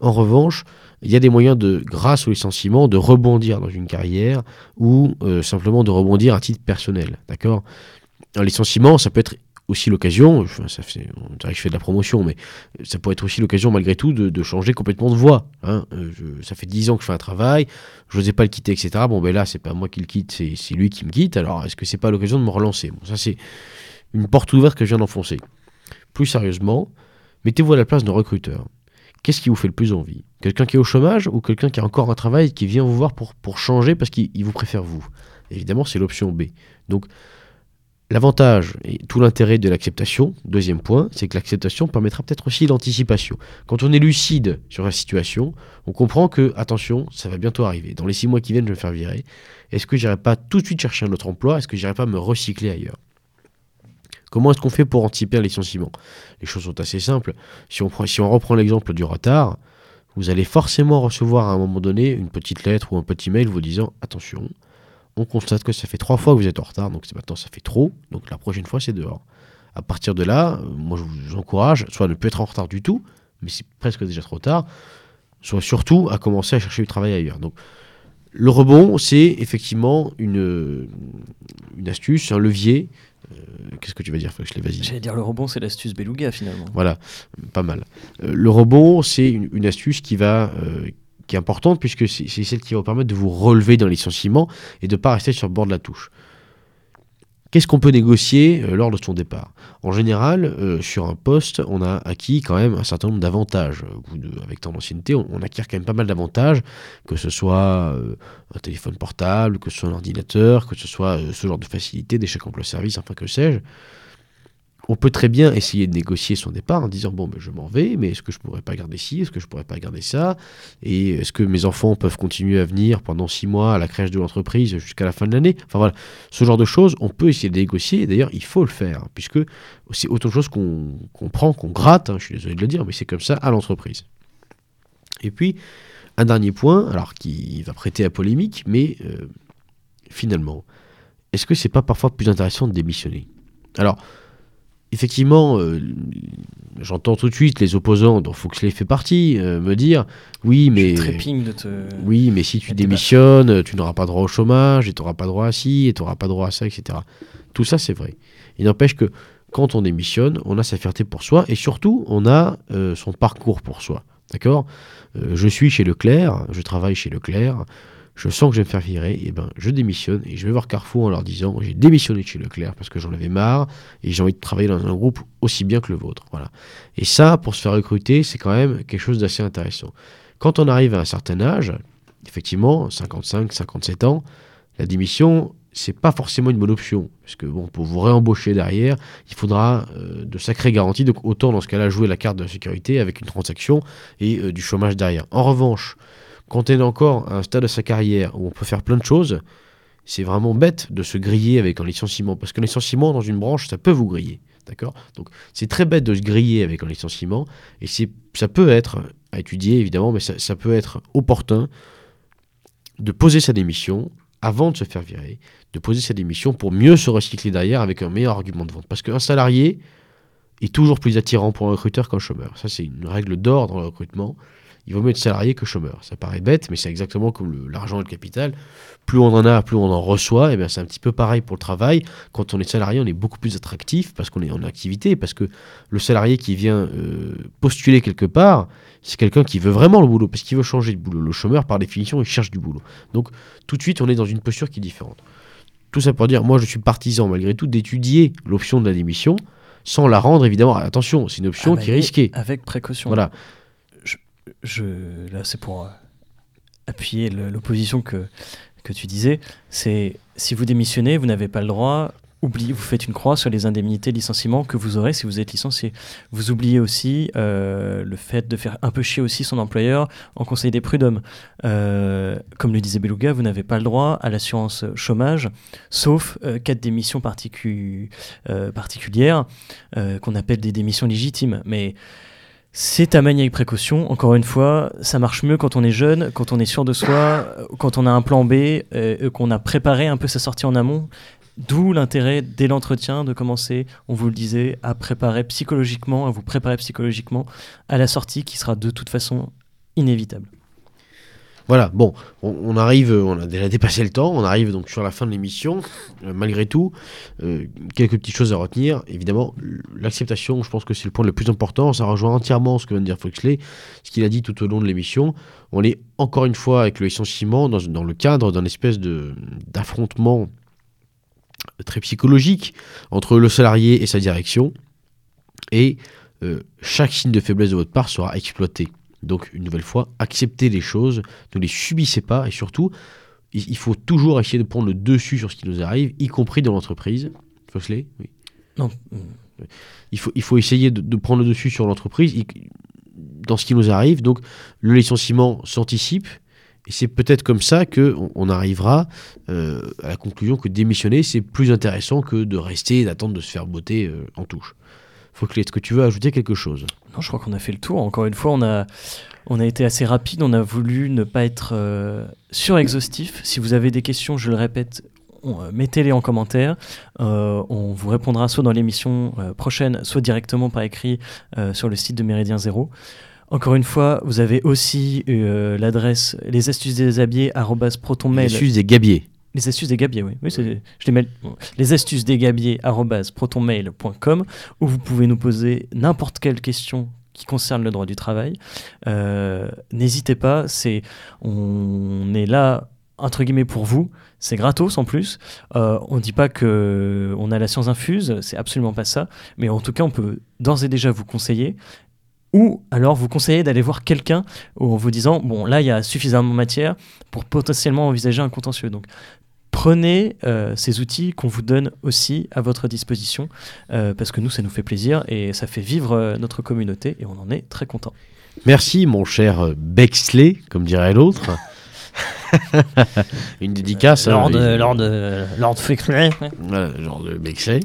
En revanche, il y a des moyens de, grâce au licenciement, de rebondir dans une carrière ou euh, simplement de rebondir à titre personnel. D'accord? Un licenciement, ça peut être aussi l'occasion, ça on dirait que je fais de la promotion, mais ça peut être aussi l'occasion malgré tout de, changer complètement de voie. hein. Euh, ça fait 10 ans que je fais un travail, je n'osais pas le quitter, etc. Bon, ben là, c'est pas moi qui le quitte, c'est lui qui me quitte. Alors, est-ce que c'est pas l'occasion de me relancer? Ça, c'est une porte ouverte que je viens d'enfoncer. Plus sérieusement, mettez-vous à la place d'un recruteur. Qu'est-ce qui vous fait le plus envie? Quelqu'un qui est au chômage ou quelqu'un qui a encore un travail qui vient vous voir pour, pour changer parce qu'il il vous préfère vous? Évidemment, c'est l'option B. Donc, l'avantage et tout l'intérêt de l'acceptation, deuxième point, c'est que l'acceptation permettra peut-être aussi l'anticipation. Quand on est lucide sur la situation, on comprend que, attention, ça va bientôt arriver. Dans les six mois qui viennent, je vais me faire virer. Est-ce que j'irai pas tout de suite chercher un autre emploi? Est-ce que j'irai pas me recycler ailleurs? Comment est-ce qu'on fait pour anticiper un licenciement? Les choses sont assez simples. Si on, si on reprend l'exemple du retard, vous allez forcément recevoir à un moment donné une petite lettre ou un petit mail vous disant attention, on constate que ça fait trois fois que vous êtes en retard, donc c'est maintenant ça fait trop, donc la prochaine fois c'est dehors. À partir de là, euh, moi je vous encourage soit à ne plus être en retard du tout, mais c'est presque déjà trop tard, soit surtout à commencer à chercher du travail ailleurs. Donc, le rebond, c'est effectivement une, une astuce, un levier. Euh, qu'est-ce que tu vas dire, Foxley Vas-y. J'allais dire le rebond, c'est l'astuce beluga finalement. Voilà, pas mal. Euh, le rebond, c'est une, une astuce qui va, euh, qui est importante puisque c'est celle qui va vous permettre de vous relever dans les licenciements et de ne pas rester sur le bord de la touche. Qu'est-ce qu'on peut négocier euh, lors de son départ? En général, euh, sur un poste, on a acquis quand même un certain nombre d'avantages. De- Avec tant d'ancienneté, on, acquiert quand même pas mal d'avantages, que ce soit euh, un téléphone portable, que ce soit un ordinateur, que ce soit euh, ce genre de facilité, des chèques emploi-service, enfin que sais-je. On peut très bien essayer de négocier son départ en disant bon, ben, je m'en vais, mais est-ce que je pourrais pas garder ci, est-ce que je pourrais pas garder ça, et est-ce que mes enfants peuvent continuer à venir pendant six mois à la crèche de l'entreprise jusqu'à la fin de l'année? Enfin voilà, ce genre de choses, on peut essayer de négocier, d'ailleurs il faut le faire, hein, puisque c'est autre chose qu'on qu'on prend, qu'on gratte, hein, je suis désolé de le dire, mais c'est comme ça à l'entreprise. Et puis, un dernier point, alors qui va prêter à polémique, mais euh, finalement, est-ce que c'est pas parfois plus intéressant de démissionner? Alors, effectivement, euh, j'entends tout de suite les opposants, dont Foxley fait partie, euh, me dire oui, mais. Je trépigne de te. Oui, mais si tu démissionnes, tu n'auras pas droit au chômage, et tu n'auras pas droit à ci, et tu n'auras pas droit à ça, etc. Tout ça, c'est vrai. Il n'empêche que quand on démissionne, on a sa fierté pour soi, et surtout, on a euh, son parcours pour soi. D'accord? Je suis chez Leclerc, je travaille chez Leclerc, je sens que je vais me faire virer, et ben je démissionne, et je vais voir Carrefour en leur disant j'ai démissionné chez Leclerc parce que j'en avais marre, et j'ai envie de travailler dans un groupe aussi bien que le vôtre. Voilà. Et ça, pour se faire recruter, c'est quand même quelque chose d'assez intéressant. Quand on arrive à un certain âge, effectivement, 55, 57 ans, la démission, c'est pas forcément une bonne option. Parce que bon, pour vous réembaucher derrière, il faudra euh, de sacrées garanties. Donc autant dans ce cas-là jouer la carte de sécurité avec une transaction et euh, du chômage derrière. En revanche, quand on est encore à un stade de sa carrière où on peut faire plein de choses, c'est vraiment bête de se griller avec un licenciement. Parce qu'un licenciement dans une branche, ça peut vous griller. D'accord? Donc c'est très bête de se griller avec un licenciement. Et ça peut être à étudier évidemment, mais ça, ça peut être opportun de poser sa démission avant de se faire virer, de poser sa démission pour mieux se recycler derrière avec un meilleur argument de vente. Parce qu'un salarié est toujours plus attirant pour un recruteur qu'un chômeur. Ça, c'est une règle d'or dans le recrutement. Il vaut mieux être salarié que chômeur. Ça paraît bête, mais c'est exactement comme l'argent et le capital. Plus on en a, plus on en reçoit. Et bien, c'est un petit peu pareil pour le travail. Quand on est salarié, on est beaucoup plus attractif parce qu'on est en activité, parce que le salarié qui vient euh, postuler quelque part, c'est quelqu'un qui veut vraiment le boulot, parce qu'il veut changer de boulot. Le chômeur, par définition, il cherche du boulot. Donc, tout de suite, on est dans une posture qui est différente. Tout ça pour dire, moi, je suis partisan, malgré tout, d'étudier l'option de la démission, sans la rendre, évidemment, attention, c'est une option Ah, qui est risquée. Avec précaution. Voilà. Je, là, c'est pour euh, appuyer l'opposition que, que tu disais. C'est si vous démissionnez, vous n'avez pas le droit. Oubliez, vous faites une croix sur les indemnités de licenciement que vous aurez si vous êtes licencié. Vous oubliez aussi euh, le fait de faire un peu chier aussi son employeur en conseil des prud'hommes. Euh, comme le disait Beluga, vous n'avez pas le droit à l'assurance chômage, sauf cas de démission particu- particulière qu'on appelle des démissions légitimes. Mais c'est à manier avec précaution. Encore une fois, ça marche mieux quand on est jeune, quand on est sûr de soi, euh, quand on a un plan B, euh, qu'on a préparé un peu sa sortie en amont. D'où l'intérêt dès l'entretien de commencer, on vous le disait, à préparer psychologiquement, à vous préparer psychologiquement à la sortie qui sera de toute façon inévitable. Voilà, bon, on, arrive, on a déjà dépassé le temps, on arrive donc sur la fin de l'émission. Euh, malgré tout, euh, quelques petites choses à retenir. Évidemment, l'acceptation, je pense que c'est le point le plus important. Ça rejoint entièrement ce que vient de dire Foxley, ce qu'il a dit tout au long de l'émission. On est encore une fois avec le licenciement dans, le cadre d'un espèce d'affrontement très psychologique entre le salarié et sa direction. Et euh, chaque signe de faiblesse de votre part sera exploité. Donc, une nouvelle fois, acceptez les choses, ne les subissez pas, et surtout, il, faut toujours essayer de prendre le dessus sur ce qui nous arrive, y compris dans l'entreprise. Foxley oui. Non, il, faut, il faut essayer de, de prendre le dessus sur l'entreprise, dans ce qui nous arrive. Donc, le licenciement s'anticipe, et c'est peut-être comme ça qu'on on arrivera euh, à la conclusion que démissionner, c'est plus intéressant que de rester et d'attendre de se faire botter euh, en touche. Foxley, est-ce que tu veux ajouter quelque chose? Non, je crois qu'on a fait le tour. Encore une fois, on a, on a été assez rapide. On a voulu ne pas être euh, surexhaustif. Si vous avez des questions, je le répète, euh, mettez-les en commentaire. Euh, on vous répondra soit dans l'émission euh, prochaine, soit directement par écrit euh, sur le site de Méridien Zéro. Encore une fois, vous avez aussi l'adresse les astuces des habillés protonmail. Les astuces des gabiers. Les astuces des gabiers, oui. oui je les, mets, les astuces des gabiers protonmail.com où vous pouvez nous poser n'importe quelle question qui concerne le droit du travail. Euh, n'hésitez pas, c'est on est là entre guillemets pour vous. C'est gratos en plus. Euh, on ne dit pas que on a la science infuse, c'est absolument pas ça. Mais en tout cas, on peut d'ores et déjà vous conseiller ou alors vous conseillez d'aller voir quelqu'un en vous disant bon là il y a suffisamment de matière pour potentiellement envisager un contentieux. Donc prenez euh, ces outils qu'on vous donne aussi à votre disposition euh, parce que nous ça nous fait plaisir et ça fait vivre euh, notre communauté et on en est très content. Merci mon cher Bexley, comme dirait l'autre. [laughs] Une dédicace. Lord, hein, Lord, Lord Voilà, genre de Bexley.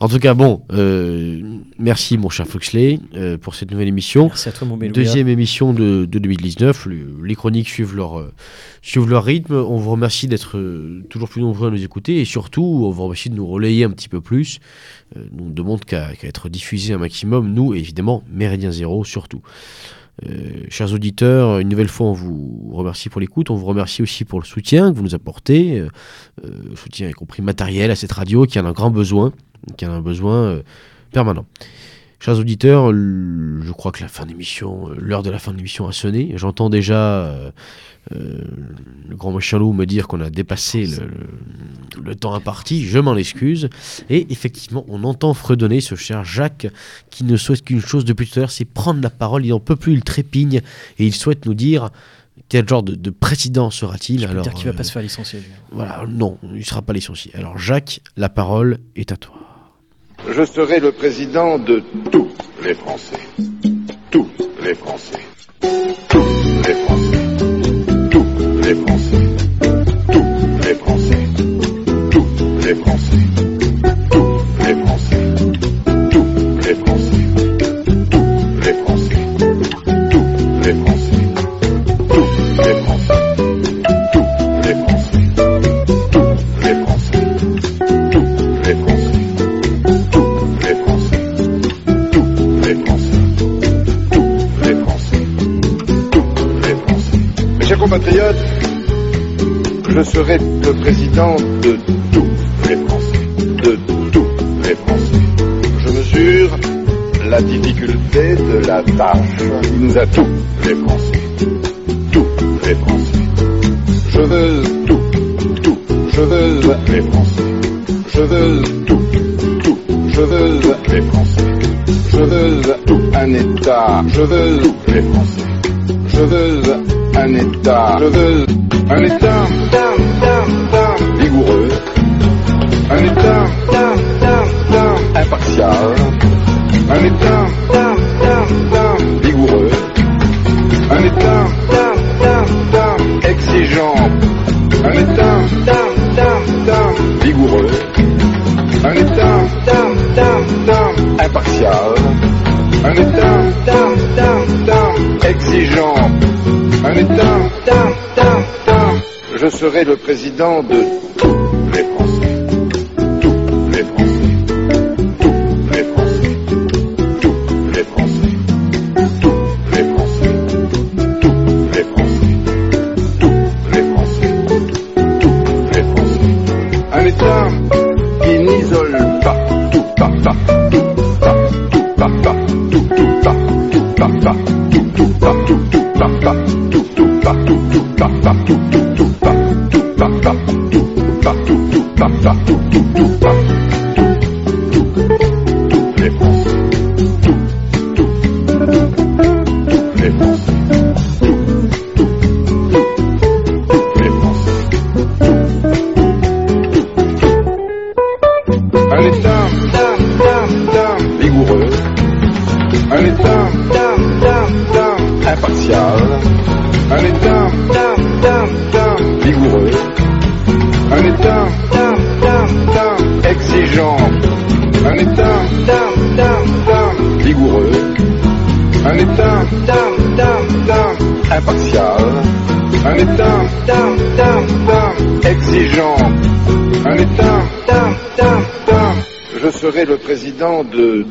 En tout cas, bon, euh, merci mon cher Foxley euh, pour cette nouvelle émission. Merci à toi mon Deuxième émission de, 2019. les chroniques suivent leur, euh, suivent leur rythme. On vous remercie d'être toujours plus nombreux à nous écouter et surtout, on vous remercie de nous relayer un petit peu plus. nous ne demande qu'à être diffusé un maximum. Nous, évidemment, Méridien Zéro surtout. Euh, chers auditeurs, une nouvelle fois, on vous remercie pour l'écoute. On vous remercie aussi pour le soutien que vous nous apportez, euh, euh soutien y compris matériel à cette radio qui en a un grand besoin, qui en a un besoin permanent. Chers auditeurs, je crois que la fin d'émission, l'heure de la fin de l'émission a sonné. J'entends déjà euh, le grand machin loup me dire qu'on a dépassé le, temps imparti, je m'en excuse. Et effectivement, on entend fredonner ce cher Jacques qui ne souhaite qu'une chose depuis tout à l'heure, c'est prendre la parole. Il n'en peut plus, il trépigne et il souhaite nous dire quel genre de, président sera-t-il Alors, dire qu'il va pas se faire licencier. Voilà, non, il ne sera pas licencié. Alors Jacques, la parole est à toi. Je serai le président de tous les Français. Tous les Français. Tous les Français. les Français. Tous les Français. Tous les Français. Serai le président de tous les Français. De tous les Français. Je mesure la difficulté de la tâche qui nous a tous les Français. Tous les Français. Je veux tout, tout. Je veux les Français. Je veux tout, tout. Je veux les Français. Je veux tout un État. Je veux tous les Français. Je veux un État. Je veux un État un État impartial, un État vigoureux, un État exigeant, un État vigoureux, un État impartial, un État exigeant, un État je serai le président de président de